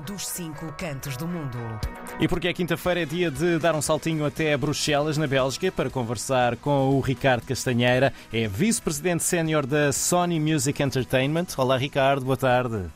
dos cinco cantos do mundo. E porque é quinta-feira é dia de dar um saltinho até Bruxelas, na Bélgica, para conversar com o Ricardo Castanheira, é vice-presidente sénior da Sony Music Entertainment. Olá, Ricardo, boa tarde.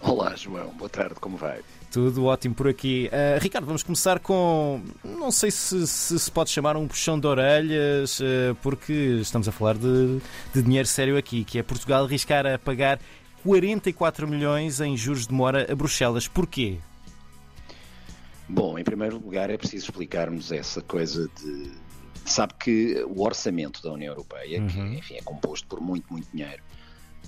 Olá, João, boa tarde, como vai? Tudo ótimo por aqui. Uh, Ricardo, vamos começar com. Não sei se, se, se pode chamar um puxão de orelhas, uh, porque estamos a falar de, de dinheiro sério aqui, que é Portugal arriscar a pagar 44 milhões em juros de mora a Bruxelas. Porquê? Bom, em primeiro lugar é preciso explicarmos essa coisa de. Sabe que o orçamento da União Europeia, uhum. que enfim, é composto por muito, muito dinheiro,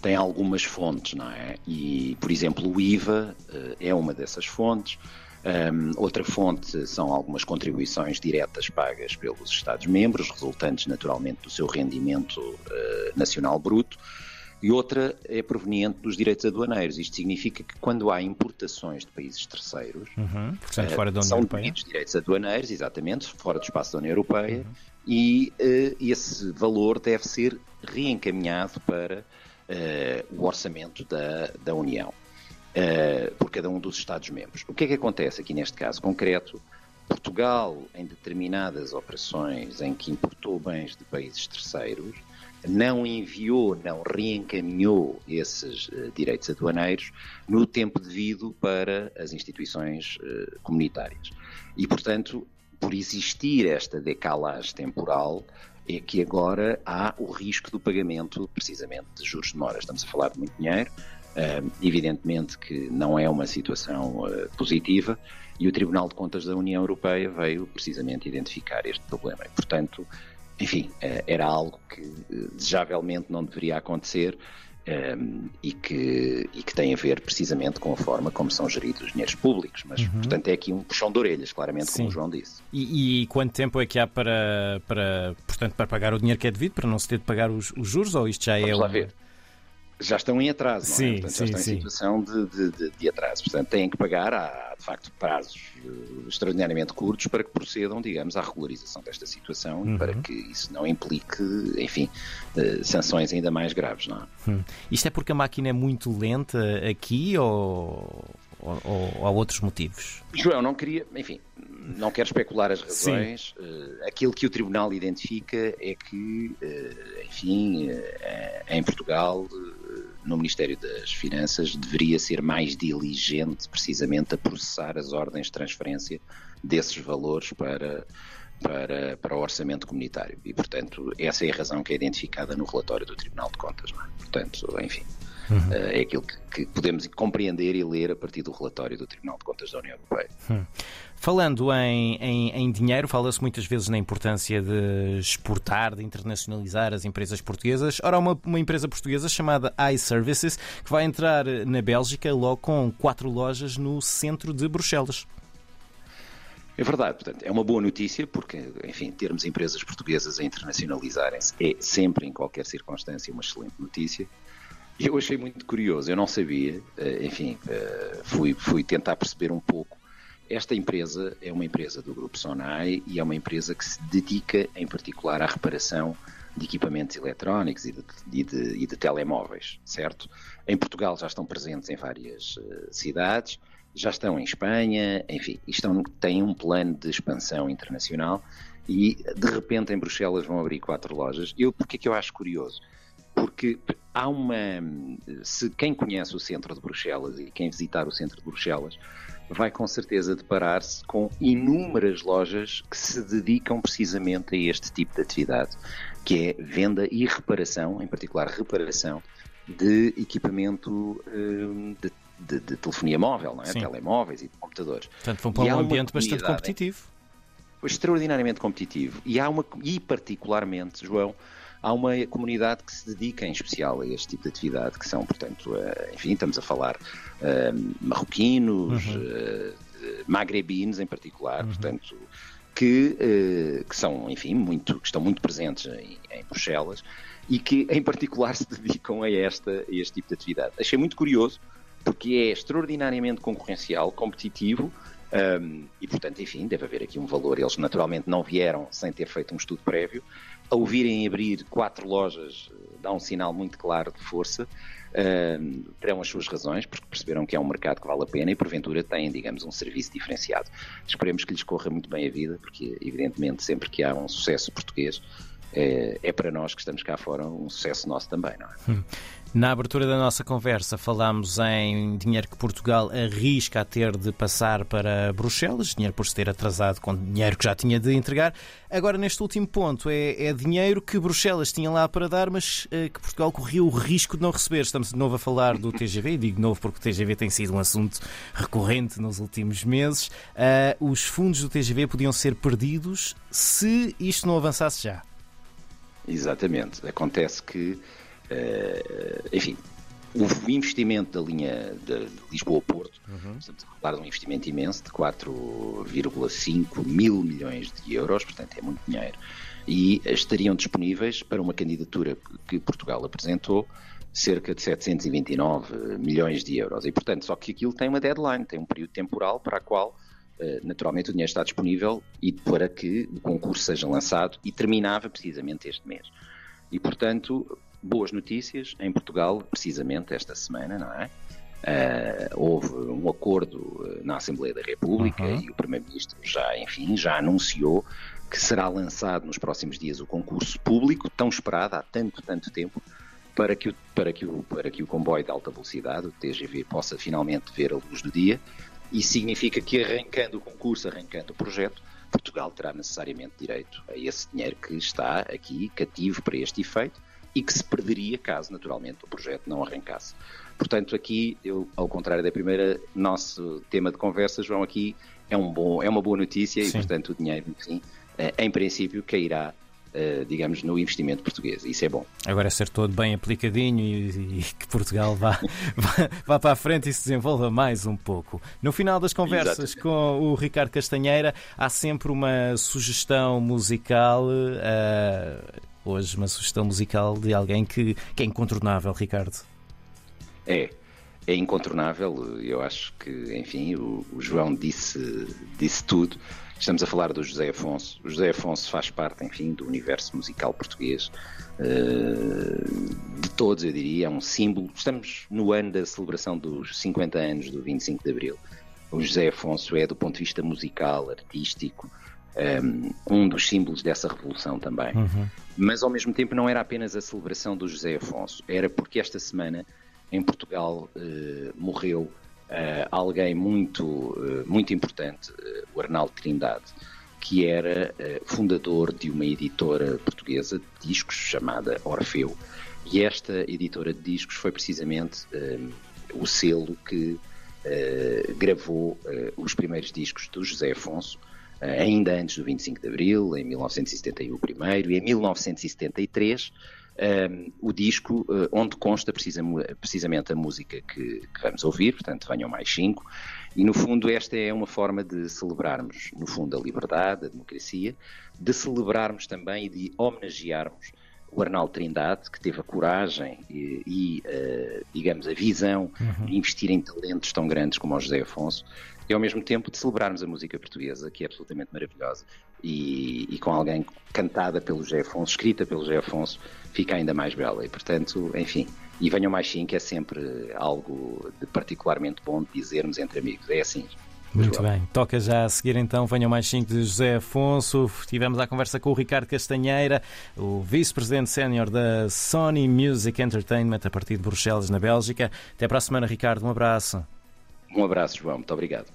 tem algumas fontes, não é? E, por exemplo, o IVA uh, é uma dessas fontes. Um, outra fonte são algumas contribuições diretas pagas pelos Estados-membros, resultantes naturalmente do seu rendimento uh, nacional bruto. E outra é proveniente dos direitos aduaneiros. Isto significa que quando há importações de países terceiros, uhum, portanto, fora da União são Europeia. direitos aduaneiros, exatamente, fora do espaço da União Europeia, uhum. e uh, esse valor deve ser reencaminhado para uh, o orçamento da, da União, uh, por cada um dos Estados-membros. O que é que acontece aqui neste caso concreto? Portugal, em determinadas operações em que importou bens de países terceiros, não enviou, não reencaminhou esses uh, direitos aduaneiros no tempo devido para as instituições uh, comunitárias. E, portanto, por existir esta decalagem temporal, é que agora há o risco do pagamento precisamente de juros de mora. Estamos a falar de muito dinheiro, uh, evidentemente que não é uma situação uh, positiva e o Tribunal de Contas da União Europeia veio precisamente identificar este problema. E, portanto, enfim, uh, era algo que desejavelmente não deveria acontecer um, e, que, e que tem a ver precisamente com a forma como são geridos os dinheiros públicos. Mas, uhum. portanto, é aqui um puxão de orelhas, claramente, Sim. como o João disse. E, e, quanto tempo é que há para, para, portanto, para pagar o dinheiro que é devido, para não se ter de pagar os, os juros, ou isto já Vamos é... Lá um... ver já estão em atraso, não é? sim, Portanto, sim, já estão sim. em situação de, de, de, de, atraso. Portanto, têm que pagar, há de facto prazos uh, extraordinariamente curtos para que procedam, digamos, à regularização desta situação uhum. e para que isso não implique, enfim, uh, sanções ainda mais graves, não é? Hum. Isto é porque a máquina é muito lenta aqui ou, ou, ou há outros motivos? João, não queria, enfim, não quero especular as razões. Uh, aquilo que o Tribunal identifica é que, uh, enfim, uh, em Portugal, no Ministério das Finanças, deveria ser mais diligente, precisamente, a processar as ordens de transferência desses valores para, para, para o orçamento comunitário. E, portanto, essa é a razão que é identificada no relatório do Tribunal de Contas. É? Portanto, enfim. Uhum. é aquilo que, que, podemos compreender e ler a partir do relatório do Tribunal de Contas da União Europeia. Uhum. Falando em, em, em dinheiro, fala-se muitas vezes na importância de exportar, de internacionalizar as empresas portuguesas. Ora, há uma, uma empresa portuguesa chamada iServices que vai entrar na Bélgica logo com quatro lojas no centro de Bruxelas. É verdade, portanto, é uma boa notícia porque, enfim, termos empresas portuguesas a internacionalizarem-se é sempre, em qualquer circunstância, uma excelente notícia. Eu achei muito curioso, eu não sabia, eh, enfim, eh, fui, fui tentar perceber um pouco esta empresa é uma empresa do Grupo Sonai e é uma empresa que se dedica, em particular, à reparação de equipamentos eletrónicos e de, e de, e de telemóveis, certo? Em Portugal já estão presentes em várias uh, cidades, já estão em Espanha, enfim, estão, têm um plano de expansão internacional e, de repente, em Bruxelas vão abrir quatro lojas. Eu, porque é que eu acho curioso? Porque há uma. Se quem conhece o centro de Bruxelas e quem visitar o centro de Bruxelas vai com certeza deparar-se com inúmeras lojas que se dedicam precisamente a este tipo de atividade, que é venda e reparação, em particular reparação de equipamento hum, de, de, de telefonia móvel, não é? telemóveis e de computadores. Portanto, vão para um ambiente bastante competitivo. Extraordinariamente competitivo. E há uma, e particularmente, João, há uma comunidade que se dedica em especial a este tipo de atividade, que são, portanto, uh, enfim, estamos a falar uh, marroquinos, uhum. uh, magrebinos em particular, uhum. portanto, que, que são, enfim, muito, que estão muito presentes em, em Bruxelas e que, em particular, se dedicam a, esta, a este tipo de atividade. Achei muito curioso, porque é extraordinariamente concorrencial, competitivo, um, e, portanto, enfim, deve haver aqui um valor. Eles naturalmente não vieram sem ter feito um estudo prévio. Ao virem abrir quatro lojas dá um sinal muito claro de força. Uh, terão as suas razões, porque perceberam que é um mercado que vale a pena e, porventura, têm, digamos, um serviço diferenciado. Esperemos que lhes corra muito bem a vida, porque, evidentemente, sempre que há um sucesso português, é, é, para nós que estamos cá fora um sucesso nosso também, não é? Hum. Na abertura da nossa conversa falámos em dinheiro que Portugal arrisca a ter de passar para Bruxelas, dinheiro por se ter atrasado com dinheiro que já tinha de entregar. Agora, neste último ponto, é, é dinheiro que Bruxelas tinha lá para dar, mas eh, que Portugal corria o risco de não receber. Estamos de novo a falar do TGV, e digo novo porque o TGV tem sido um assunto recorrente nos últimos meses. Uh, os fundos do TGV podiam ser perdidos se isto não avançasse já. Exatamente. Acontece que, uh, enfim, o investimento da linha de Lisboa-Porto, uhum. estamos a falar de um investimento imenso de 4,5 mil milhões de euros, portanto é muito dinheiro, e estariam disponíveis para uma candidatura que Portugal apresentou cerca de 729 milhões de euros. E, portanto, só que aquilo tem uma deadline, tem um período temporal para a qual eh, naturalmente o dinheiro está disponível e para que o concurso seja lançado e terminava precisamente este mês. E, portanto, boas notícias em Portugal, precisamente esta semana, não é? Uh, houve um acordo eh, na Assembleia da República uhum. e o Primeiro-Ministro já, enfim, já anunciou que será lançado nos próximos dias o concurso público, tão esperado há tanto, tanto tempo, para que, o, para, que o, para que o comboio de alta velocidade, o TGV, possa finalmente ver a luz do dia isso significa que arrancando o concurso, arrancando o projeto, Portugal terá necessariamente direito a esse dinheiro que está aqui cativo para este efeito e que se perderia caso naturalmente o projeto não arrancasse. Portanto, aqui, eu, ao contrário da primeira, nosso tema de conversa, João, aqui é, um bom, é uma boa notícia Sim. e, portanto, o dinheiro, enfim, eh, em princípio, cairá digamos, no investimento português. Isso é bom. Agora é ser todo bem aplicadinho e, e que Portugal vá, vá, vá, para a frente e se desenvolva mais um pouco. No final das conversas Exatamente. com o Ricardo Castanheira, há sempre uma sugestão musical. Uh, hoje, uma sugestão musical de alguém que, que é incontornável, Ricardo. É, é incontornável. Eu acho que, enfim, o, o João disse, disse tudo. Estamos a falar do José Afonso. O José Afonso faz parte, enfim, do universo musical português. Uh, de todos, eu diria, é um símbolo. Estamos no ano da celebração dos 50 anos do 25 de Abril. O José Afonso é, do ponto de vista musical, artístico, um, ehm, um dos símbolos dessa revolução também. Uhum. Mas, ao mesmo tempo, não era apenas a celebração do José Afonso, era porque esta semana, em Portugal, uh, morreu uh, alguém muito, uh, muito importante, uh, o Arnaldo Trindade, que era fundador de uma editora portuguesa de discos chamada Orfeu. E esta editora de discos foi precisamente o selo que gravou os primeiros discos do José Afonso, ainda antes do 25 de Abril, em 1971 o primeiro, e em 1973 um, o disco uh, onde consta precisa, precisamente a música que, que, vamos ouvir, portanto venham mais cinco, e no fundo esta é uma forma de celebrarmos, no fundo, a liberdade, a democracia, de celebrarmos também e de homenagearmos o Arnaldo Trindade, que teve a coragem e, e uh, digamos, a visão uhum. de investir em talentos tão grandes como o José Afonso, e ao mesmo tempo de celebrarmos a música portuguesa, que é absolutamente maravilhosa, e, e com alguém cantada pelo José Afonso, escrita pelo José Afonso, fica ainda mais bela. E, portanto, enfim, e venham mais sim, que é sempre algo de particularmente bom de dizermos entre amigos. É assim. Muito bem, toca já a seguir então. Venham mais 5 de José Afonso. Tivemos a conversa com o Ricardo Castanheira, o vice-presidente sénior da Sony Music Entertainment, a partir de Bruxelas, na Bélgica. Até para a semana, Ricardo. Um abraço. Um abraço, João. Muito obrigado.